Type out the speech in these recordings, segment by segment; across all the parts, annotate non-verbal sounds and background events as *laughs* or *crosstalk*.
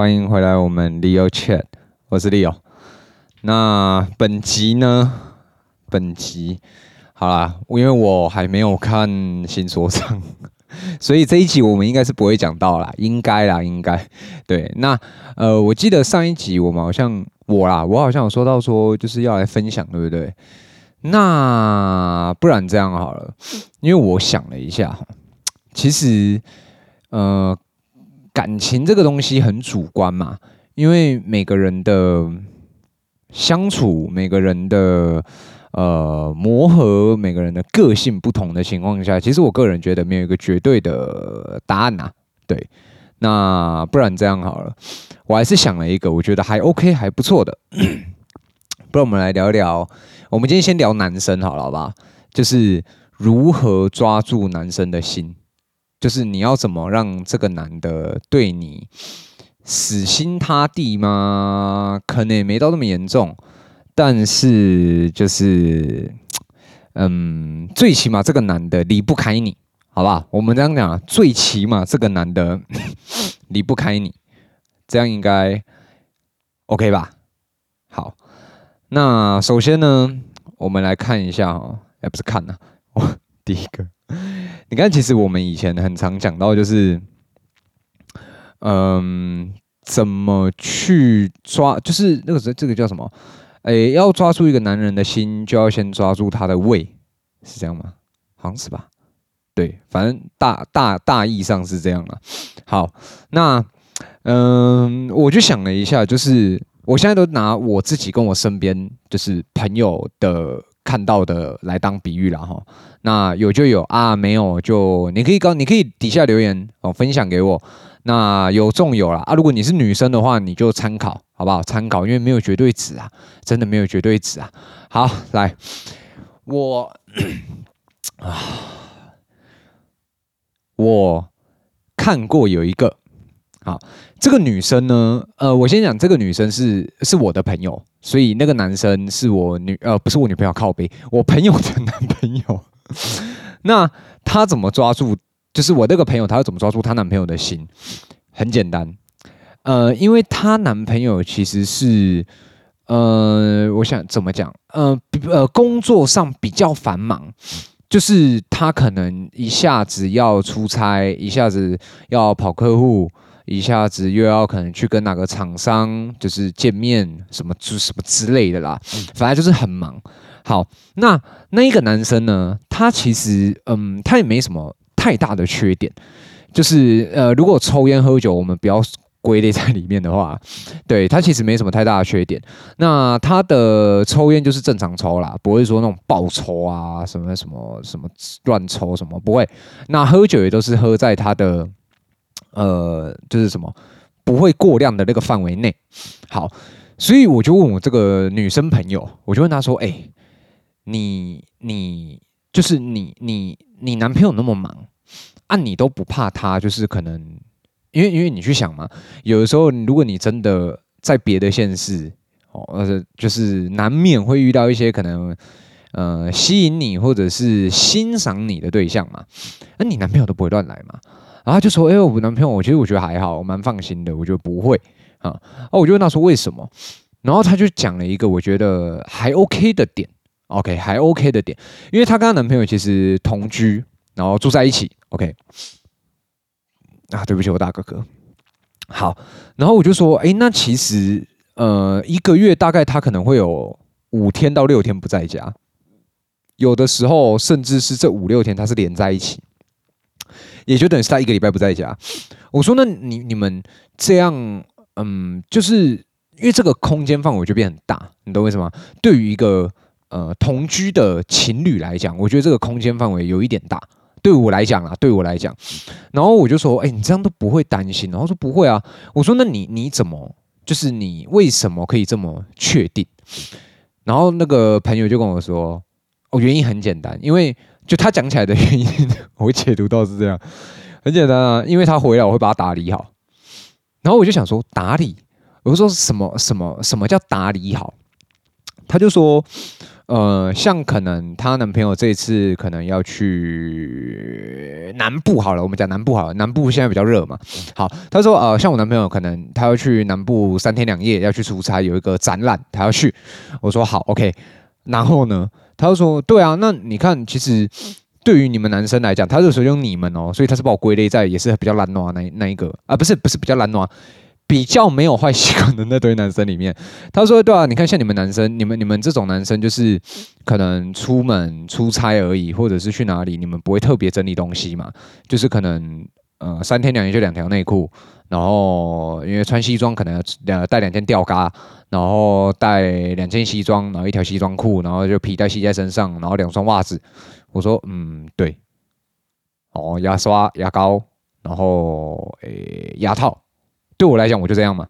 欢迎回来我们 Leo Chat，我是 Leo。那本集呢？本集好啦，因为我还没有看新说唱，*laughs* 所以这一集我们应该是不会讲到啦，应该啦，应该。对，那呃，我记得上一集我们好像我啦，我好像有说到说就是要来分享，对不对？那不然这样好了，因为我想了一下，其实呃。感情这个东西很主观嘛，因为每个人的相处，每个人的呃磨合，每个人的个性不同的情况下，其实我个人觉得没有一个绝对的答案呐、对，那不然这样好了，我还是想了一个我觉得还 OK 还不错的，*clears throat* 不然我们来聊聊。我们今天先聊男生好了，好不好？就是如何抓住男生的心。就是你要怎么让这个男的对你死心塌地吗？可能也没到那么严重，但是就是，嗯，最起码这个男的离不开你，好吧？我们这样讲，最起码这个男的 *laughs* 离不开你，这样应该 OK 吧？好，那首先呢，我们来看一下哦，哎，不是看呐，我第一个。你看，其实我们以前很常讲到，就是，嗯，怎么去抓，就是那个时候这个叫什么？哎，要抓住一个男人的心，就要先抓住他的胃，是这样吗？好像是吧？对，反正大大大意上是这样了。好，那嗯，我就想了一下，就是我现在都拿我自己跟我身边就是朋友的。看到的来当比喻了哈，那有就有啊，没有就你可以告，你可以底下留言哦，分享给我。那有中有了啊，如果你是女生的话，你就参考好不好？参考，因为没有绝对值啊，真的没有绝对值啊。好，来，我 *clears throat* 啊，我看过有一个。好，这个女生呢，呃，我先讲，这个女生是是我的朋友，所以那个男生是我女，呃，不是我女朋友靠背，我朋友的男朋友。*laughs* 那他怎么抓住？就是我那个朋友，他要怎么抓住她男朋友的心？很简单，呃，因为她男朋友其实是，呃，我想怎么讲？呃，呃，工作上比较繁忙，就是他可能一下子要出差，一下子要跑客户。一下子又要可能去跟哪个厂商就是见面什么之什么之类的啦，反正就是很忙。好，那那一个男生呢，他其实嗯，他也没什么太大的缺点，就是呃，如果抽烟喝酒，我们不要归类在里面的话，对，他其实没什么太大的缺点。那他的抽烟就是正常抽啦，不会说那种暴抽啊，什么什么什么乱抽什么不会。那喝酒也都是喝在他的。呃，就是什么不会过量的那个范围内。好，所以我就问我这个女生朋友，我就问她说：“哎、你你就是你你你男朋友那么忙，啊，你都不怕他？就是可能因为因为你去想嘛，有的时候如果你真的在别的县市哦，呃，就是难免会遇到一些可能呃吸引你或者是欣赏你的对象嘛，那你男朋友都不会乱来嘛？”然后就说：“哎、我男朋友，我其实我觉得还好，我蛮放心的，我觉得不会啊。”哦，我就问他说：“为什么？”然后他就讲了一个我觉得还 OK 的点，OK，还 OK 的点，因为他跟他男朋友其实同居，然后住在一起，OK。啊，对不起，我大哥哥。好，然后我就说：“哎、那其实呃，一个月大概他可能会有五天到六天不在家，有的时候甚至是这五六天他是连在一起。”也就等于是他一个礼拜不在家。我说：“那你你们这样，嗯，就是因为这个空间范围就变很大，你懂为什么？对于一个呃同居的情侣来讲，我觉得这个空间范围有一点大。对我来讲啊，对我来讲，然后我就说：‘哎，你这样都不会担心？’然后说：‘不会啊。’我说：‘那你你怎么，就是你为什么可以这么确定？’然后那个朋友就跟我说：‘哦，原因很简单，因为’。”就他讲起来的原因，我会解读到是这样，很简单啊，因为他回来我会把他打理好，然后我就想说打理，我就说什么什么什么叫打理好？他就说，呃，像可能她男朋友这次可能要去南部好了，我们讲南部好了，南部现在比较热嘛。好，他说呃，像我男朋友可能他要去南部三天两夜要去出差，有一个展览他要去。我说好，OK。然后呢，他就说对啊，那你看其实对于你们男生来讲，他这时候用你们哦，所以他是把我归类在也是比较懒惰那那一个啊，不是不是比较懒惰。比较没有坏习惯的那堆男生里面，他说：“对啊，你看像你们男生，你们你们这种男生就是可能出门出差而已，或者是去哪里，你们不会特别整理东西嘛？就是可能呃三天两夜就两条内裤，然后因为穿西装可能要带两件吊嘎，然后带两件西装，然后一条西装裤，然后就皮带系在身上，然后两双袜子。我说嗯对，哦牙刷牙膏，然后诶牙套。”对我来讲，我就这样嘛，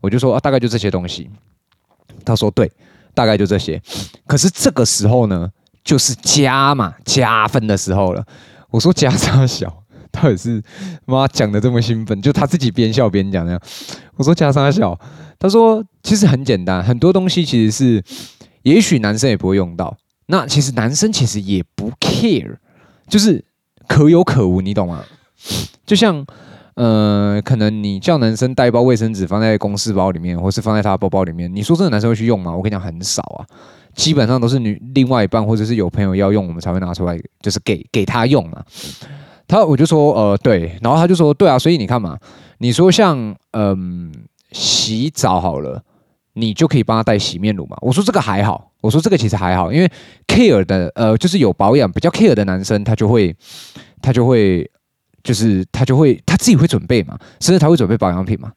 我就说啊，大概就这些东西。他说对，大概就这些。可是这个时候呢，就是加嘛，加分的时候了。我说加三小，到底是妈讲的这么兴奋，就他自己边笑边讲那样。我说加上他笑，他说其实很简单，很多东西其实是，也许男生也不会用到。那其实男生其实也不 care，就是可有可无，你懂吗？就像。呃，可能你叫男生带一包卫生纸放在公事包里面，或是放在他包包里面，你说这个男生会去用吗？我跟你讲，很少啊，基本上都是女另外一半或者是有朋友要用，我们才会拿出来，就是给给他用嘛。他我就说，呃，对，然后他就说，对啊，所以你看嘛，你说像嗯、洗澡好了，你就可以帮他带洗面乳嘛。我说这个还好，我说这个其实还好，因为 care 的呃，就是有保养比较 care 的男生，他就会他就会。就是他就会他自己会准备嘛，甚至他会准备保养品嘛。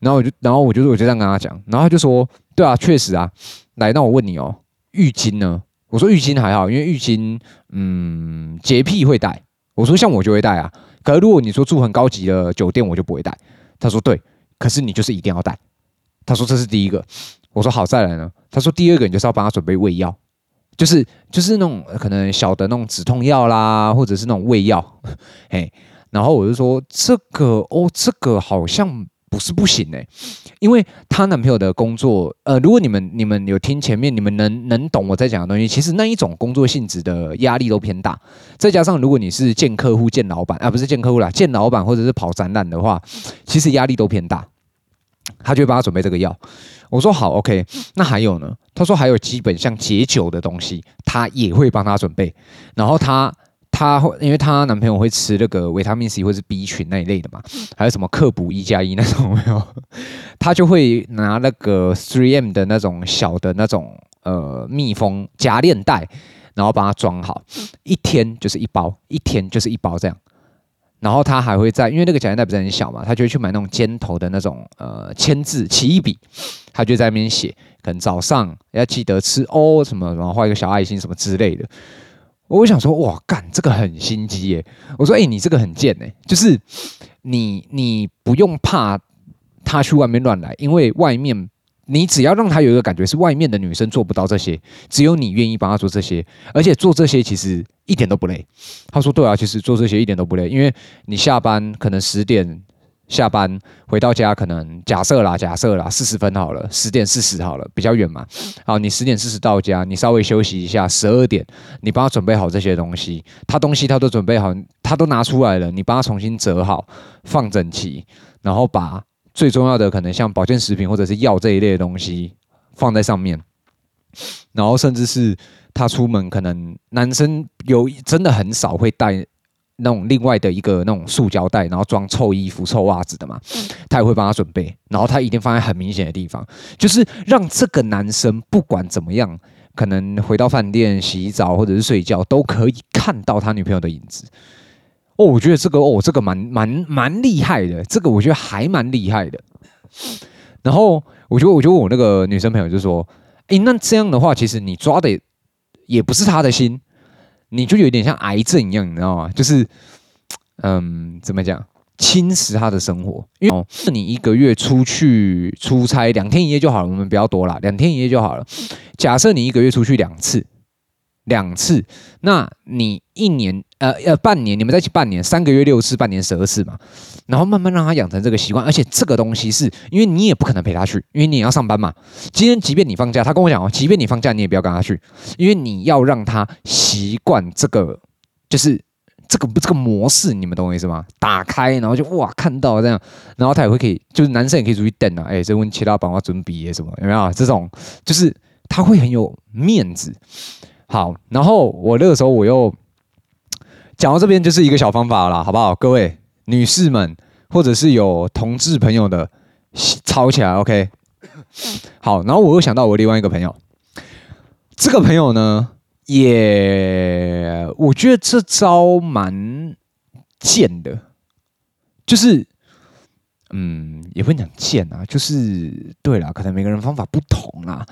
然后我就，然后我就我就这样跟他讲，然后他就说，对啊，确实啊。来，那我问你哦，浴巾呢？我说浴巾还好，因为浴巾，嗯，洁癖会带。我说像我就会带啊。可是如果你说住很高级的酒店，我就不会带。他说对，可是你就是一定要带。他说这是第一个。我说好，再来呢。他说第二个，你就是要帮他准备胃药。就是就是那种可能小的那种止痛药啦，或者是那种胃药，*laughs* 嘿，然后我就说这个哦，这个好像不是不行哎，因为她男朋友的工作，呃，如果你们你们有听前面，你们能能懂我在讲的东西，其实那一种工作性质的压力都偏大，再加上如果你是见客户见老板啊，不是见客户啦，见老板或者是跑展览的话，其实压力都偏大，他就会帮他准备这个药。我说好，OK，那还有呢？他说还有基本像解酒的东西，他也会帮他准备。然后他他会，因为她男朋友会吃那个维他命 C 或是 B 群那一类的嘛，还有什么克补一加一那种没有？*laughs* 她就会拿那个 3M 的那种小的那种呃密封夹链袋，然后把它装好，一天就是一包，一天就是一包这样。然后她还会在，因为那个夹链袋不是很小嘛，她就会去买那种尖头的那种呃签字奇异笔，她就在那边写，可能早上要记得吃哦什么，然后画一个小爱心什么之类的。我想说，哇，干这个很心机耶！我说，哎，你这个很贱哎，就是你你不用怕他去外面乱来，因为外面。你只要让他有一个感觉是外面的女生做不到这些，只有你愿意帮他做这些，而且做这些其实一点都不累。他说：“对啊，其实做这些一点都不累，因为你下班可能十点下班回到家，可能假设啦，假设啦，四十分好了，十点四十好了，比较远嘛。好，你十点四十到家，你稍微休息一下，十二点你帮他准备好这些东西，他东西他都准备好，他都拿出来了，你帮他重新折好，放整齐，然后把。”最重要的可能像保健食品或者是药这一类的东西放在上面，然后甚至是他出门，可能男生有真的很少会带那种另外的一个那种塑胶袋，然后装臭衣服、臭袜子的嘛，他也会帮他准备，然后他一定放在很明显的地方，就是让这个男生不管怎么样，可能回到饭店洗澡或者是睡觉，都可以看到他女朋友的影子。哦，我觉得这个哦，这个蛮蛮蛮厉害的，这个我觉得还蛮厉害的。然后我觉得，我就问我那个女生朋友就说：“诶，那这样的话，其实你抓的也不是他的心，你就有点像癌症一样，你知道吗？就是，嗯，怎么讲，侵蚀他的生活。因为是你一个月出去出差两天一夜就好了，我们不要多了，两天一夜就好了。假设你一个月出去两次。”两次，那你一年呃呃半年，你们在一起半年，三个月六次，半年十二次嘛，然后慢慢让他养成这个习惯，而且这个东西是因为你也不可能陪他去，因为你也要上班嘛。今天即便你放假，他跟我讲哦，即便你放假，你也不要跟他去，因为你要让他习惯这个，就是这个这个模式，你们懂我意思吗？打开，然后就哇，看到这样，然后他也会可以，就是男生也可以出去等啊，哎，这问其他帮我准备什么，有没有？这种就是他会很有面子。好，然后我那个时候我又讲到这边，就是一个小方法了，好不好？各位女士们，或者是有同志朋友的，抄起来，OK。好，然后我又想到我另外一个朋友，这个朋友呢。也，我觉得这招蛮贱的，就是，嗯，也不能讲贱啊，就是对啦，可能每个人方法不同啦。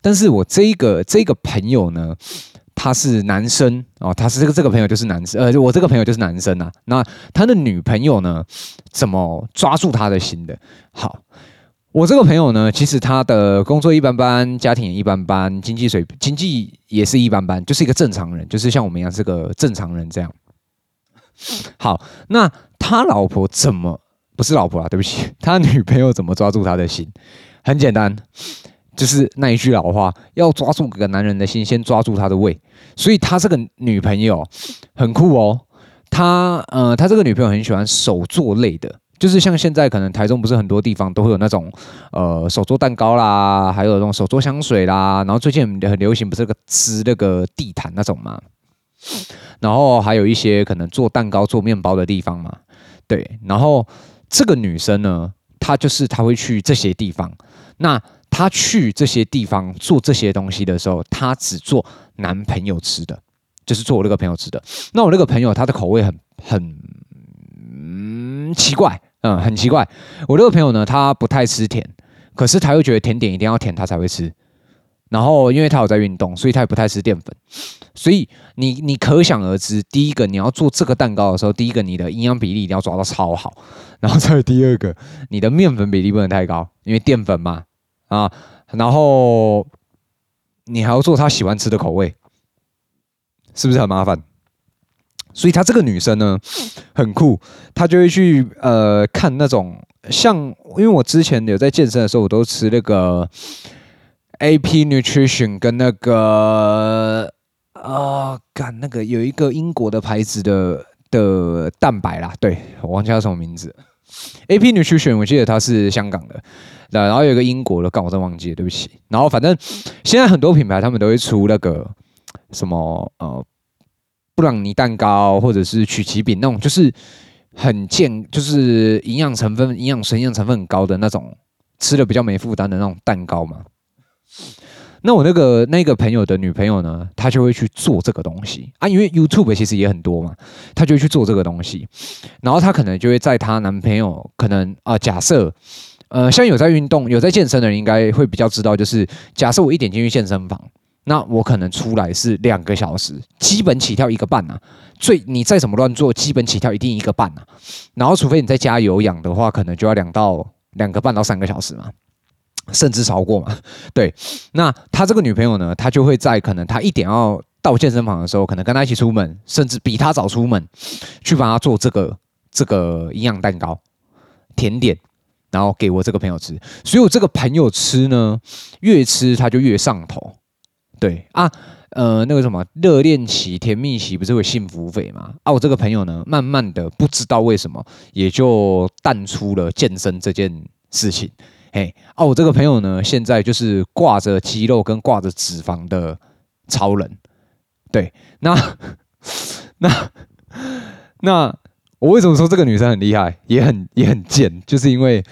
但是我这个这个朋友呢，他是男生哦，他是这个这个朋友就是男生，呃，我这个朋友就是男生啊。那他的女朋友呢，怎么抓住他的心的？好。我这个朋友呢，其实他的工作一般般，家庭也一般般，经济水经济也是一般般，就是一个正常人，就是像我们一样是个正常人这样。好，那他老婆怎么不是老婆啊？对不起，*laughs* 他女朋友怎么抓住他的心？很简单，就是那一句老话，要抓住个男人的心，先抓住他的胃。所以他这个女朋友很酷哦，他呃，他这个女朋友很喜欢手作类的。就是像现在可能台中不是很多地方都会有那种呃手做蛋糕啦，还有那种手做香水啦，然后最近很流行不是个织那个地毯那种嘛，然后还有一些可能做蛋糕做面包的地方嘛，对，然后这个女生呢，她就是她会去这些地方，那她去这些地方做这些东西的时候，她只做男朋友吃的，就是做我那个朋友吃的，那我那个朋友他的口味很很嗯奇怪。嗯，很奇怪。我这个朋友呢，他不太吃甜，可是他又觉得甜点一定要甜，他才会吃。然后，因为他有在运动，所以他也不太吃淀粉。所以你你可想而知，第一个你要做这个蛋糕的时候，第一个你的营养比例一定要抓到超好。然后再第二个，你的面粉比例不能太高，因为淀粉嘛啊。然后你还要做他喜欢吃的口味，是不是很麻烦？所以她这个女生呢，很酷，她就会去呃看那种像，因为我之前有在健身的时候，我都吃那个 AP Nutrition 跟那个啊，干、那个有一个英国的牌子的的蛋白啦，对，我忘记叫什么名字，AP Nutrition 我记得它是香港的，然后有一个英国的，干我真忘记了，对不起。然后反正现在很多品牌他们都会出那个什么呃。布朗尼蛋糕或者是曲奇饼那种，就是很健，就是营养成分、营养成营养成分很高的那种，吃的比较没负担的那种蛋糕嘛。那我那个那个朋友的女朋友呢，她就会去做这个东西啊，因为 YouTube 其实也很多嘛，她就会去做这个东西。然后她可能就会在她男朋友可能啊、假设呃，像有在运动、有在健身的人，应该会比较知道，就是假设我一点进去健身房。那我可能出来是两个小时，基本起跳一个半呐、啊。最你再怎么乱做，基本起跳一定一个半呐、啊。然后除非你在家有氧的话，可能就要两到两个半到三个小时嘛，甚至超过嘛。对，那他这个女朋友呢，她就会在可能他一点要到健身房的时候，可能跟他一起出门，甚至比他早出门，去帮他做这个这个营养蛋糕、甜点，然后给我这个朋友吃。所以我这个朋友吃呢，越吃他就越上头。对啊，呃，那个什么热恋期、甜蜜期不是会幸福肥吗？啊，我这个朋友呢，慢慢的不知道为什么，也就淡出了健身这件事情。嘿，啊，我这个朋友呢，现在就是挂着肌肉跟挂着脂肪的超人。对，那 *laughs* 那那我为什么说这个女生很厉害，也很也很贱？就是因为。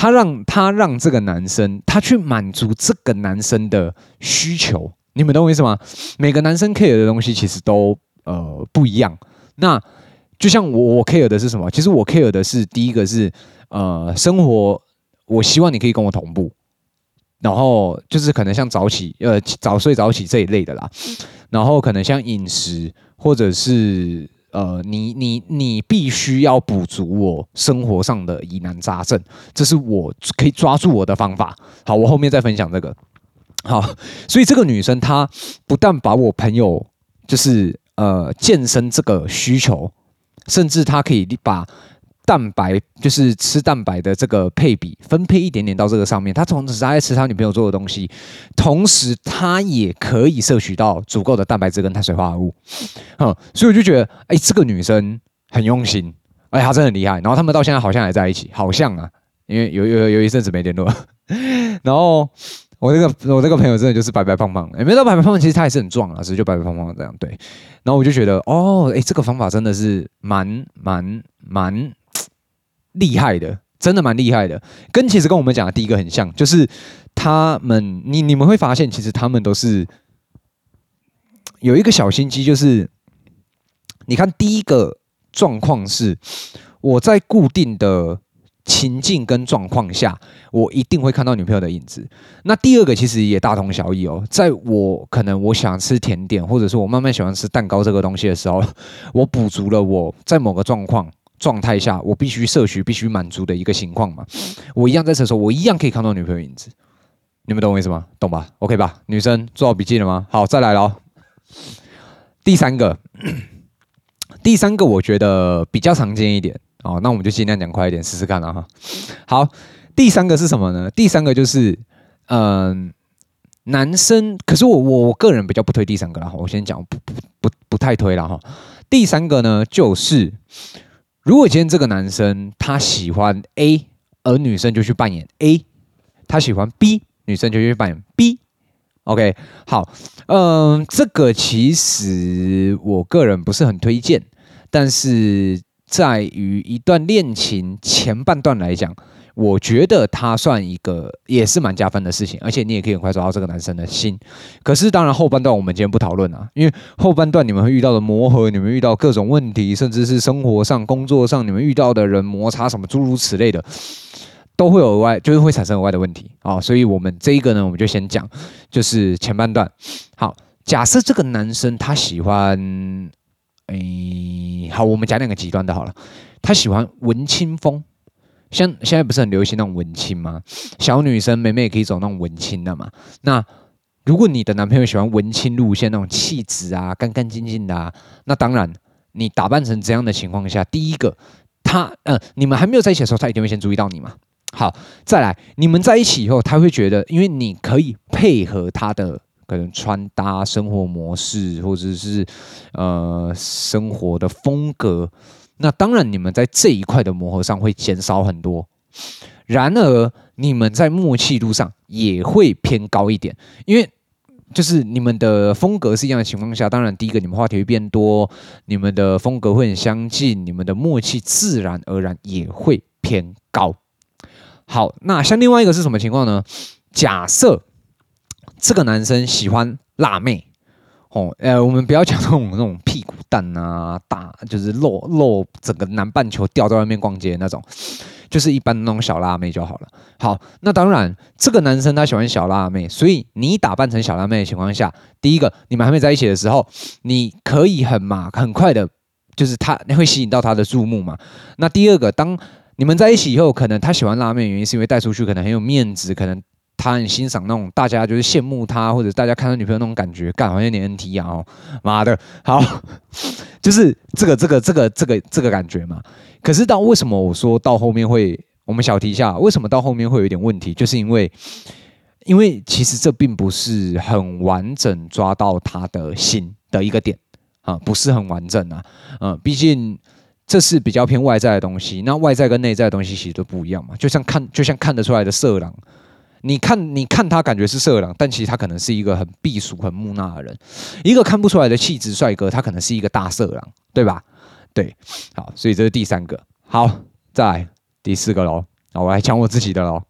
她让她让这个男生，他去满足这个男生的需求，你们懂我意思吗？每个男生 care 的东西其实都呃不一样。那就像我我 care 的是什么？其实我 care 的是第一个是呃生活，我希望你可以跟我同步，然后就是可能像早起呃早睡早起这一类的啦，然后可能像饮食或者是。呃，你你你必须要补足我生活上的疑难杂症，这是我可以抓住我的方法。好，我后面再分享这个。好，所以这个女生她不但把我朋友就是呃健身这个需求，甚至她可以把蛋白，就是吃蛋白的这个配比分配一点点到这个上面，他同时他在吃他女朋友做的东西，同时他也可以摄取到足够的蛋白质跟碳水化合物，嗯，所以我就觉得，哎、这个女生很用心，哎，她真的很厉害。然后他们到现在好像还在一起，好像啊，因为有有有一阵子没联络，*laughs* 然后。我这个我这个朋友真的就是白白胖胖的，也没到白白胖胖，其实他也是很壮啊，只是就白白胖胖这样对。然后我就觉得哦，哎，这个方法真的是蛮蛮蛮厉害的，真的蛮厉害的。跟其实跟我们讲的第一个很像，就是他们你你们会发现，其实他们都是有一个小心机，就是你看第一个状况是我在固定的。情境跟状况下，我一定会看到女朋友的影子。那第二个其实也大同小异哦，在我可能我想吃甜点，或者是我慢慢喜欢吃蛋糕这个东西的时候，我补足了我在某个状况状态下我必须摄取、必须满足的一个情况嘛。我一样在厕所，我一样可以看到女朋友影子。你们懂我意思吗？懂吧？OK 吧？女生做好笔记了吗？好，再来喽。第三个，*clears throat* 第三个我觉得比较常见一点。哦，那我们就尽量讲快一点，试试看了哈。好，第三个是什么呢？第三个就是，嗯、呃，男生，可是我我我个人比较不推第三个了哈。我先讲，不不不不太推了哈。第三个呢，就是如果今天这个男生他喜欢 A，而女生就去扮演 A；他喜欢 B，女生就去扮演 B。OK，好，嗯、这个其实我个人不是很推荐，但是。在于一段恋情前半段来讲，我觉得他算一个也是蛮加分的事情，而且你也可以很快抓到这个男生的心。可是当然后半段我们今天不讨论啊，因为后半段你们会遇到的磨合，你们遇到各种问题，甚至是生活上、工作上你们遇到的人摩擦什么诸如此类的，都会有额外，就是会产生额外的问题啊。所以我们这一个呢，我们就先讲，就是前半段。好，假设这个男生他喜欢。哎，好，我们讲两个极端的好了。他喜欢文青风，像现在不是很流行那种文青吗？小女生、妹妹也可以走那种文青的嘛。那如果你的男朋友喜欢文青路线，那种气质啊，干干净净的啊，那当然，你打扮成这样的情况下，第一个，他，呃，你们还没有在一起的时候，他一定会先注意到你嘛。好，再来，你们在一起以后，他会觉得，因为你可以配合他的。可能穿搭、生活模式，或者是呃生活的风格，那当然你们在这一块的磨合上会减少很多。然而，你们在默契度上也会偏高一点，因为就是你们的风格是一样的情况下，当然第一个你们话题会变多，你们的风格会很相近，你们的默契自然而然也会偏高。好，那像另外一个是什么情况呢？假设。这个男生喜欢辣妹，哦，呃，我们不要讲那种那种屁股蛋啊，大就是露露整个南半球吊在外面逛街那种，就是一般那种小辣妹就好了。好，那当然，这个男生他喜欢小辣妹，所以你打扮成小辣妹的情况下，第一个，你们还没在一起的时候，你可以很嘛很快的，就是他你会吸引到他的注目嘛。那第二个，当你们在一起以后，可能他喜欢辣妹原因是因为带出去可能很有面子，可能。他很欣赏那种大家就是羡慕他，或者大家看到女朋友那种感觉，干好像有点 NT 啊！哦，妈的，好，*laughs* 就是这个这个这个这个这个感觉嘛。可是到为什么我说到后面会，我们小提一下，为什么到后面会有一点问题？就是因为，因为其实这并不是很完整抓到他的心的一个点啊，不是很完整啊，嗯，毕竟这是比较偏外在的东西，那外在跟内在的东西其实都不一样嘛，就像看就像看得出来的色狼。你看，你看他感觉是色狼，但其实他可能是一个很避俗、很木讷的人。一个看不出来的气质帅哥，他可能是一个大色狼，对吧？对，好，所以这是第三个。好，再来第四个喽。好，我来讲我自己的喽。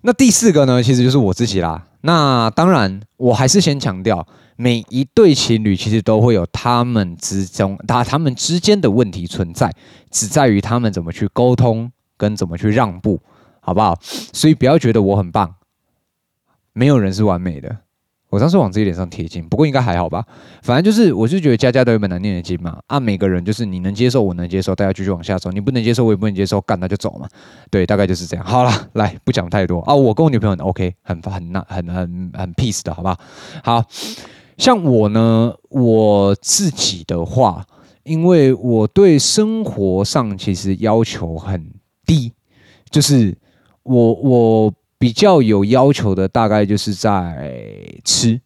那第四个呢，其实就是我自己啦。那当然，我还是先强调，每一对情侣其实都会有他们之中，他他们之间的问题存在，只在于他们怎么去沟通，跟怎么去让步。好不好？所以不要觉得我很棒，没有人是完美的。我当时往自己脸上贴金，不过应该还好吧。反正就是，我就觉得家家都有本难念的经嘛。啊，每个人就是你能接受，我能接受，大家继续往下走。你不能接受，我也不能接受，干那就走嘛。对，大概就是这样。好了，来不讲太多啊。我跟我女朋友很 OK，很很那很很很 peace 的，好不好？好像我呢，我自己的话。因为我对生活上其实要求很低，就是我我比较有要求的大概就是在吃，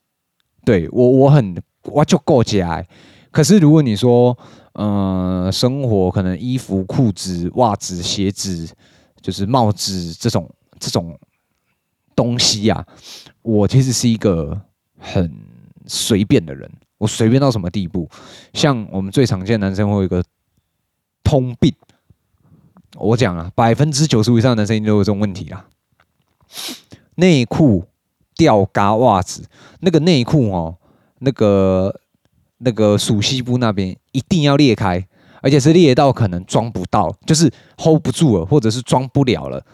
对，我我很我就够家。可是如果你说，呃，生活可能衣服、裤子、袜子、鞋子，就是帽子这种这种东西呀、啊，我其实是一个很随便的人。我随便到什么地步？像我们最常见男生会有一个通病，我讲啊，百分之九十五以上的男生都有这种问题啦。内裤、吊嘎、袜子，那个内裤哦，那个那个属西部那边一定要裂开，而且是裂到可能装不到，就是 hold 不住了，或者是装不了了。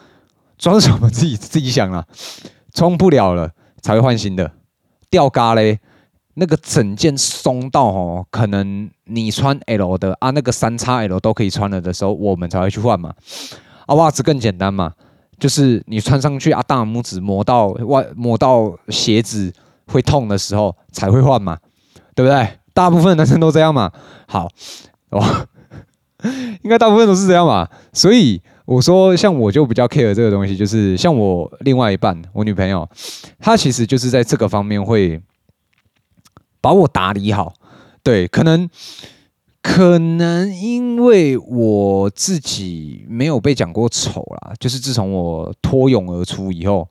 装什么自己自己想啊，装不了了才会换新的。吊嘎嘞。那个整件松到哦，可能你穿 L 的啊，那个三叉 L 都可以穿了的时候，我们才会去换嘛。啊，袜子更简单嘛，就是你穿上去啊，大拇指磨到外磨到鞋子会痛的时候才会换嘛，对不对？大部分男生都这样嘛。好，哦，*laughs* 应该大部分都是这样嘛。所以我说，像我就比较 care 这个东西，就是像我另外一半，我女朋友，她其实就是在这个方面会。把我打理好，对，可能可能因为我自己没有被讲过丑啦，就是自从我脱颖而出以后，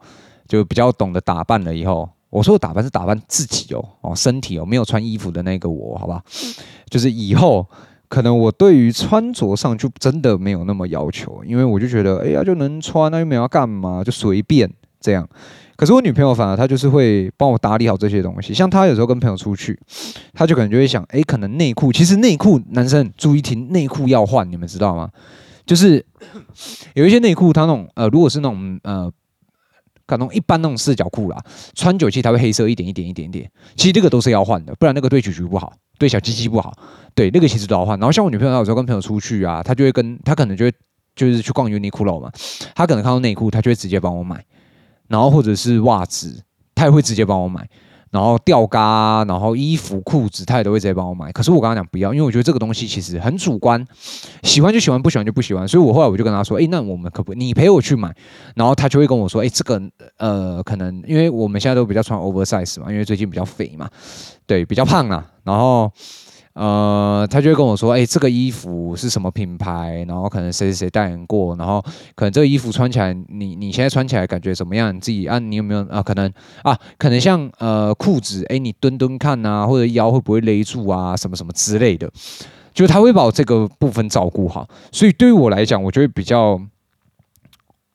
就比较懂得打扮了以后，我说的打扮是打扮自己哦，哦，身体哦，没有穿衣服的那个我，好吧，就是以后可能我对于穿着上就真的没有那么要求，因为我就觉得，哎呀，就能穿，那又没有要干嘛，就随便这样。可是我女朋友反而她就是会帮我打理好这些东西，像她有时候跟朋友出去，她就可能就会想，哎，可能内裤，其实内裤男生注意听，内裤要换，你们知道吗？就是有一些内裤，它那种呃，如果是那种呃，可能一般那种四角裤啦，穿久期它会黑色一点一点一点点，其实这个都是要换的，不然那个对橘橘不好，对小鸡鸡不好，对那个其实都要换。然后像我女朋友她有时候跟朋友出去啊，她就会跟她可能就会就是去逛 Uniqlo 嘛，她可能看到内裤，她就会直接帮我买。然后或者是袜子，他也会直接帮我买。然后吊嘎，然后衣服、裤子，他也都会直接帮我买。可是我跟他讲不要，因为我觉得这个东西其实很主观，喜欢就喜欢，不喜欢就不喜欢。所以我后来我就跟他说：“哎，那我们可不，你陪我去买。”然后他就会跟我说：“哎，这个呃，可能因为我们现在都比较穿 oversize 嘛，因为最近比较肥嘛，对，比较胖啊。然后。”呃，他就会跟我说，哎、这个衣服是什么品牌？然后可能谁谁谁代言过，然后可能这个衣服穿起来，你你现在穿起来感觉怎么样？你自己啊，你有没有啊？可能啊，可能像呃裤子，哎、你蹲蹲看啊，或者腰会不会勒住啊？什么什么之类的，就他会把我这个部分照顾好。所以对于我来讲，我觉得比较，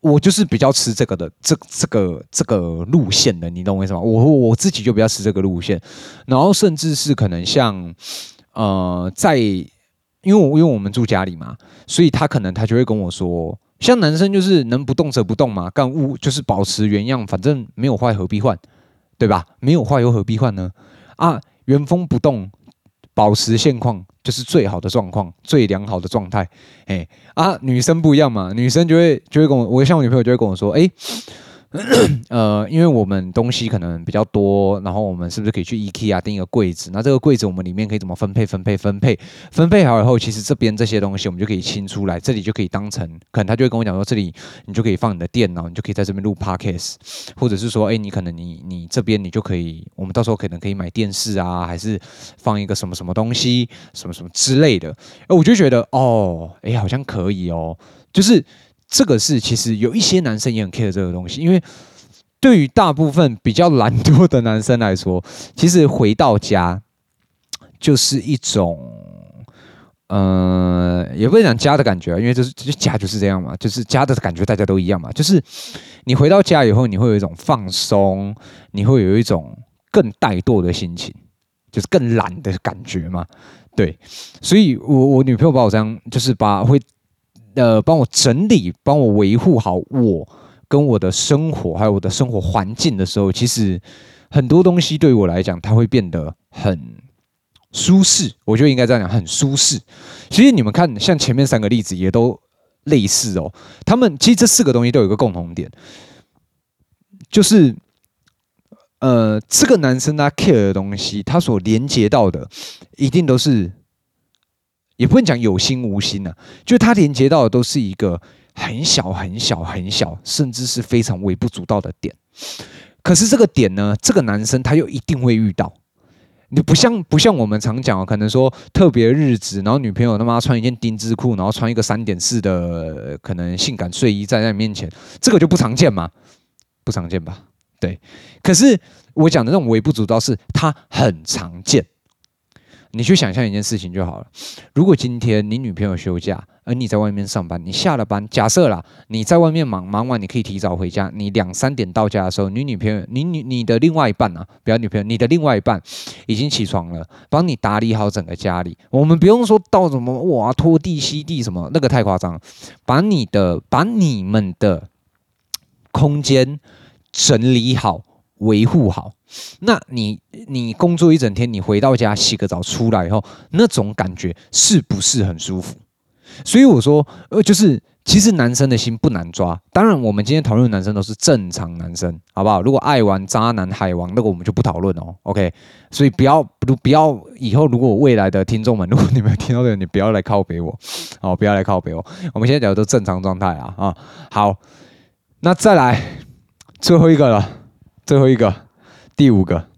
我就是比较吃这个的，这这个这个路线的，你懂我意思吗？我我自己就比较吃这个路线，然后甚至是可能像。呃，在，因为我因为我们住家里嘛，所以他可能他就会跟我说，像男生就是能不动则不动嘛，干物就是保持原样，反正没有坏何必换，对吧？没有坏又何必换呢？啊，原封不动，保持现况就是最好的状况，最良好的状态。哎，啊，女生不一样嘛，女生就会就会跟我，我像我女朋友就会跟我说，哎。*clears throat* 呃，因为我们东西可能比较多，然后我们是不是可以去 IKEA 订一个柜子？那这个柜子我们里面可以怎么分配？分配？分配？分配好以后，其实这边这些东西我们就可以清出来，这里就可以当成，可能他就会跟我讲说，这里你就可以放你的电脑，你就可以在这边录 Podcast，或者是说，哎，你可能你你这边你就可以，我们到时候可能可以买电视啊，还是放一个什么什么东西，什么什么之类的。哎，我就觉得哦，哎，好像可以哦，就是。这个是其实有一些男生也很 care 这个东西，因为对于大部分比较懒惰的男生来说，其实回到家就是一种，呃，也不能讲家的感觉啊，因为就是就家就是这样嘛，就是家的感觉大家都一样嘛，就是你回到家以后，你会有一种放松，你会有一种更怠惰的心情，就是更懒的感觉嘛，对，所以我我女朋友把我这样就是把会。呃，帮我整理，帮我维护好我跟我的生活，还有我的生活环境的时候，其实很多东西对于我来讲，它会变得很舒适。我觉得应该这样讲，很舒适。其实你们看，像前面三个例子也都类似哦。他们其实这四个东西都有一个共同点，就是呃，这个男生他 care 的东西，他所连接到的，一定都是也不能讲有心无心啊，就它连接到的都是一个很小很小很小，甚至是非常微不足道的点。可是这个点呢，这个男生他又一定会遇到。你不像不像我们常讲，可能说特别日子，然后女朋友他妈穿一件丁字裤，然后穿一个三点式的可能性感睡衣站在你面前，这个就不常见嘛？不常见吧？对。可是我讲的那种微不足道，是它很常见。你去想象一件事情就好了。如果今天你女朋友休假，而你在外面上班，你下了班，假设啦，你在外面忙，忙完你可以提早回家。你两三点到家的时候，你女朋友，你女你的另外一半啊，不要女朋友，你的另外一半已经起床了，帮你打理好整个家里。我们不用说到什么哇拖地、吸地什么，那个太夸张了。把你的把你们的空间整理好。维护好，那你你工作一整天，你回到家洗个澡出来以后，那种感觉是不是很舒服？所以我说，呃，就是其实男生的心不难抓。当然，我们今天讨论的男生都是正常男生，好不好？如果爱玩渣男海王，那个我们就不讨论哦。OK，所以不要不不要以后如果未来的听众们，如果你们听到的，你不要来靠北我，好，不要来靠北我。我们现在讲的都正常状态啊啊，好，那再来最后一个了。最后一个，第五个，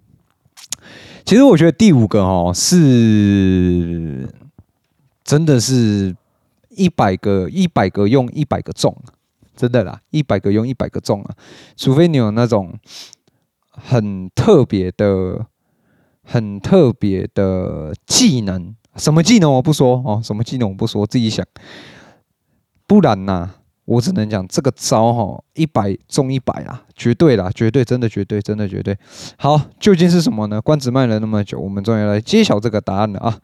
其实我觉得第五个哦，是真的是一百个一百个用一百个中，真的啦，一百个用一百个中啊，除非你有那种很特别的、很特别的技能，什么技能我不说哦，什么技能我不说，自己想，不然呐。我只能讲这个招哈，一百中一百啊，绝对啦，绝对，真的绝对，真的绝对。好，究竟是什么呢？关子卖了那么久，我们终于来揭晓这个答案了啊！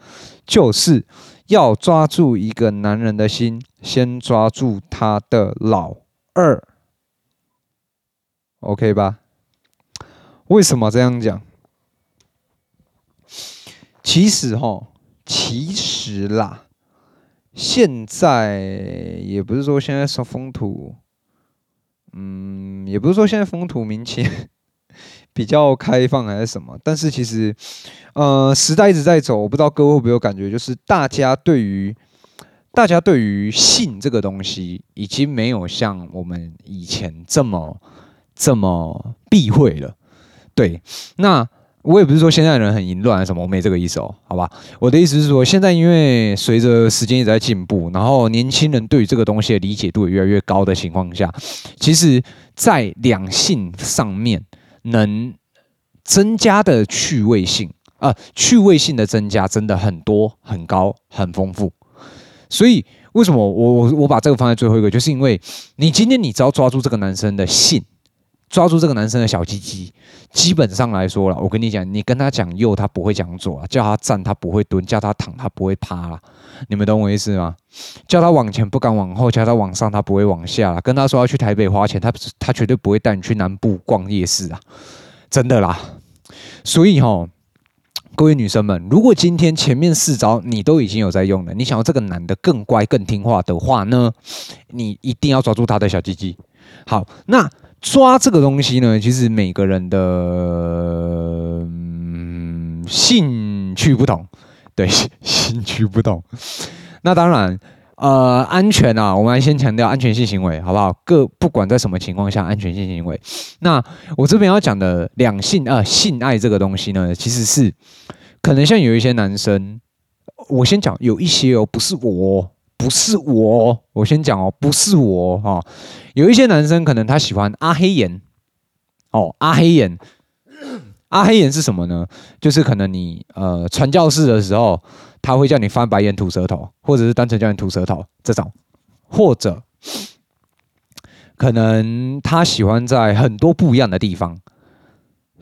就是要抓住一个男人的心，先抓住他的老二，OK 吧？为什么这样讲？其实哈，其实啦。现在也不是说现在说风土，嗯，也不是说现在风土民情 *laughs* 比较开放还是什么，但是其实，呃，时代一直在走，我不知道各位会不会有感觉，就是大家对于大家对于性这个东西，已经没有像我们以前这么这么避讳了，对，那。我也不是说现在人很淫乱什么，我没这个意思哦，好吧？我的意思是说，现在因为随着时间一直在进步，然后年轻人对于这个东西的理解度也越来越高的情况下，其实，在两性上面能增加的趣味性啊、趣味性的增加真的很多、很高、很丰富。所以，为什么我我我把这个放在最后一个，就是因为你今天你只要抓住这个男生的性。抓住这个男生的小鸡鸡，基本上来说了，我跟你讲，你跟他讲右，他不会讲左；叫他站，他不会蹲；叫他躺，他不会趴。你们懂我意思吗？叫他往前不敢往后，叫他往上，他不会往下。跟他说要去台北花钱，他他绝对不会带你去南部逛夜市啊！真的啦。所以哈，各位女生们，如果今天前面四招你都已经有在用了，你想要这个男的更乖、更听话的话呢，你一定要抓住他的小鸡鸡。好，那。抓这个东西呢，其实每个人的、嗯、兴趣不同，对，*laughs* 兴趣不同。那当然，呃，安全啊，我们来先强调安全性行为，好不好？各不管在什么情况下，安全性行为。那我这边要讲的两性啊、性爱这个东西呢，其实是可能像有一些男生，我先讲，有一些哦，不是我。不是我，我先讲哦，不是我哈。有一些男生可能他喜欢阿黑眼哦，阿黑眼，*coughs* 阿黑眼是什么呢？就是可能你呃传教士的时候，他会叫你翻白眼、吐舌头，或者是单纯叫你吐舌头这种，或者可能他喜欢在很多不一样的地方，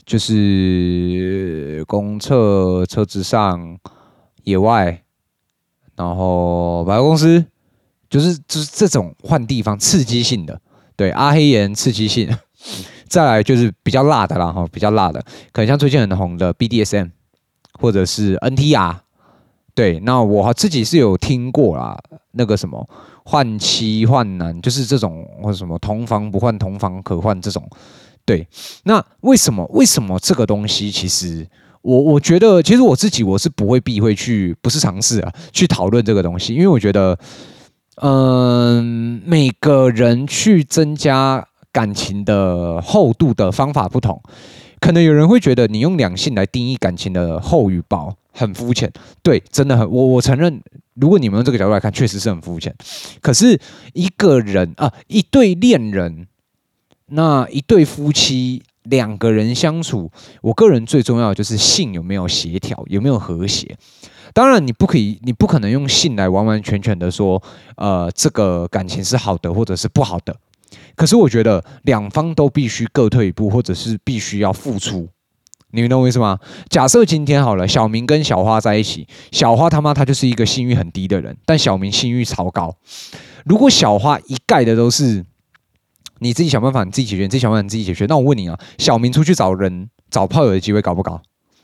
就是公厕、车子上、野外。然后百货公司就是就是这种换地方刺激性的，对阿黑岩刺激性，*laughs* 再来就是比较辣的啦哈，比较辣的，可能像最近很红的 BDSM 或者是 NTR，对，那我自己是有听过啦，那个什么换妻换男，就是这种或者什么同房不换同房可换这种，对，那为什么为什么这个东西其实我我觉得，其实我自己我是不会避讳去，不是尝试啊，去讨论这个东西，因为我觉得，嗯，每个人去增加感情的厚度的方法不同，可能有人会觉得你用两性来定义感情的厚与薄很肤浅，对，真的很，我我承认，如果你们用这个角度来看，确实是很肤浅。可是一个人啊，一对恋人，那一对夫妻。两个人相处，我个人最重要的就是性有没有协调，有没有和谐。当然，你不可以，你不可能用性来完完全全的说，呃，这个感情是好的，或者是不好的。可是，我觉得两方都必须各退一步，或者是必须要付出。你们懂我意思吗？假设今天好了，小明跟小花在一起，小花他妈她就是一个性欲很低的人，但小明性欲超高。如果小花一概的都是。你自己想办法，你自己解决，你自己想办法，你自己解决。那我问你啊，小明出去找人找炮友的机会高不高？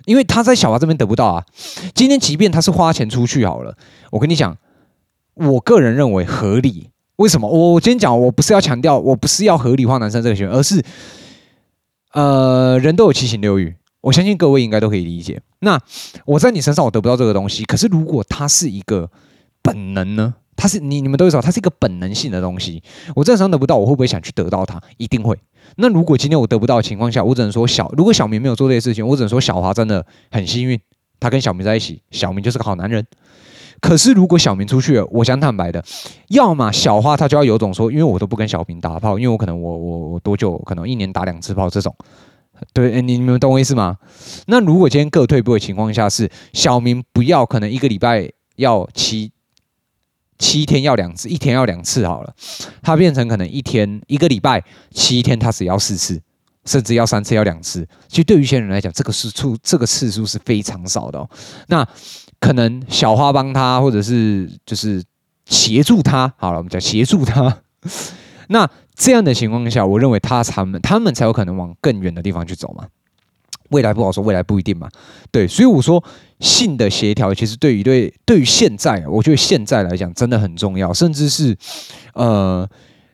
因为他在小华这边得不到啊。今天即便他是花钱出去好了，我跟你讲，我个人认为合理。为什么？我我今天讲，我不是要强调，我不是要合理化男生这个行为，而是呃，人都有七情六欲，我相信各位应该都可以理解。那我在你身上我得不到这个东西，可是如果他是一个本能呢？它是你你们都知道，它是一个本能性的东西。我正常得不到，我会不会想去得到它？一定会。那如果今天我得不到的情况下，我只能说小。如果小明没有做这些事情，我只能说小华真的很幸运，他跟小明在一起，小明就是个好男人。可是如果小明出去了，我想坦白的，要么小花他就要有种说，因为我都不跟小明打炮，因为我可能我我我多久可能一年打两次炮这种。对，你你们懂我意思吗？那如果今天各退步的情况下是小明不要，可能一个礼拜要七。七天要两次，一天要两次好了，它变成可能一天一个礼拜七天，它只要四次，甚至要三次，要两次。其实对于一些人来讲，这个是出，这个次数是非常少的哦。那可能小花帮他，或者是就是协助他，好了，我们讲协助他。*laughs* 那这样的情况下，我认为他他们他们才有可能往更远的地方去走嘛。未来不好说，未来不一定嘛。对，所以我说性的协调，其实对于对对于现在，我觉得现在来讲真的很重要，甚至是呃，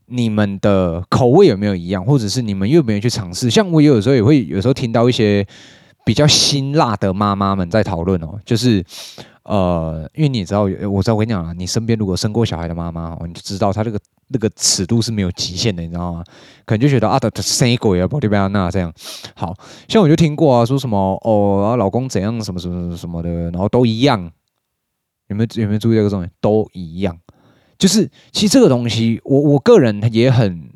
你们的口味有没有一样，或者是你们有没有去尝试？像我有时候也会有时候听到一些比较辛辣的妈妈们在讨论哦，就是呃，因为你知道，我知道我跟你讲啊，你身边如果生过小孩的妈妈，你就知道她这个。那个尺度是没有极限的，你知道吗？可能就觉得啊，他他生鬼啊，宝蒂贝亚娜这样，好像我就听过啊，说什么哦，然后老公怎样，什么什么什么的，然后都一样，有没有有没有注意这个重点？都一样，就是其实这个东西，我我个人也很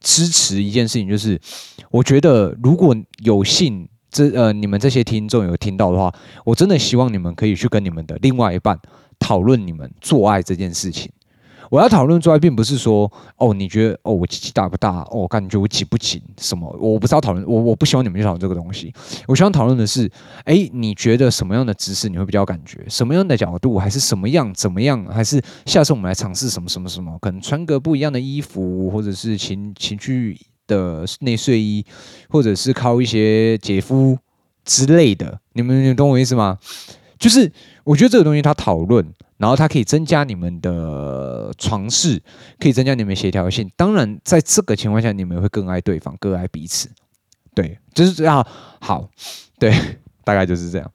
支持一件事情，就是我觉得如果有幸这呃你们这些听众有听到的话，我真的希望你们可以去跟你们的另外一半讨论你们做爱这件事情。我要讨论做爱，并不是说哦，你觉得哦，我鸡鸡大不大？哦，感觉我紧不紧？什么？我不是要讨论，我我不希望你们去讨论这个东西。我希望讨论的是，哎，你觉得什么样的姿势你会比较感觉？什么样的角度？还是什么样？怎么样？还是下次我们来尝试什么什么什么？可能穿个不一样的衣服，或者是情情趣的内睡衣，或者是靠一些姐夫之类的。你们你懂我意思吗？就是我觉得这个东西，它讨论。然后它可以增加你们的床事，可以增加你们协调性。当然，在这个情况下，你们会更爱对方，更爱彼此。对，就是这样。好，对，大概就是这样。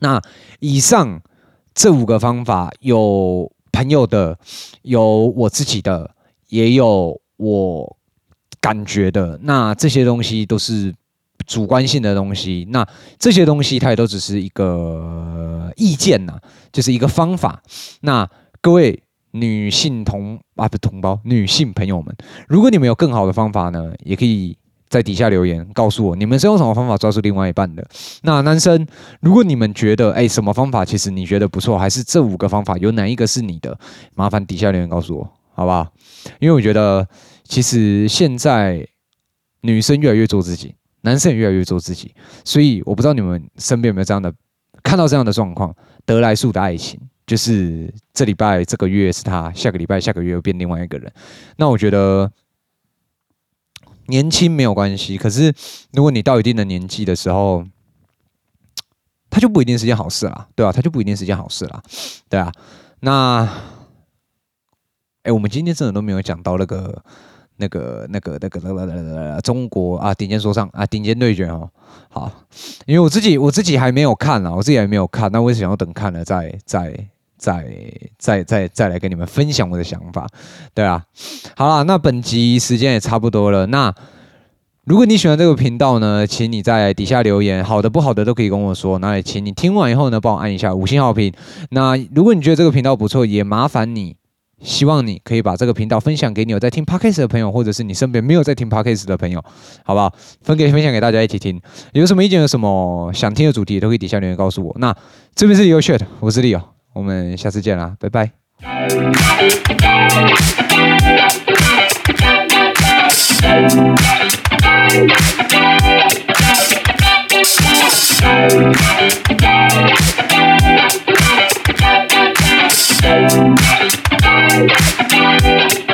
那以上这五个方法，有朋友的，有我自己的，也有我感觉的。那这些东西都是。主观性的东西，那这些东西它也都只是一个意见呐，就是一个方法。那各位女性同啊不同胞，女性朋友们，如果你们有更好的方法呢，也可以在底下留言告诉我，你们是用什么方法抓住另外一半的。那男生，如果你们觉得哎什么方法其实你觉得不错，还是这五个方法有哪一个是你的，麻烦底下留言告诉我，好不好？因为我觉得其实现在女生越来越做自己。男生也越来越做自己，所以我不知道你们身边有没有这样的看到这样的状况。得来速的爱情，就是这礼拜这个月是他，下个礼拜下个月又变另外一个人。那我觉得年轻没有关系，可是如果你到一定的年纪的时候，他就不一定是件好事啦，对吧？他就不一定是件好事啦，对啊。那，哎，我们今天真的都没有讲到那个。那个那个那个那个中国啊顶尖说唱啊顶尖对决哦，好，因为我自己我自己还没有看啊，我自己还没有看，那我想要等看了再再再再再再来跟你们分享我的想法，对啊，好了，那本集时间也差不多了，那。如果你喜欢这个频道呢，请你在底下留言，好的不好的都可以跟我说。那也请你听完以后呢，帮我按一下五星好评。那如果你觉得这个频道不错，也麻烦你，希望你可以把这个频道分享给你有在听 podcast 的朋友，或者是你身边没有在听 podcast 的朋友，好不好？分给分享给大家一起听。有什么意见，有什么想听的主题，都可以底下留言告诉我。那这边是尤 shit，我是李友，我们下次见啦，拜拜。Thank you.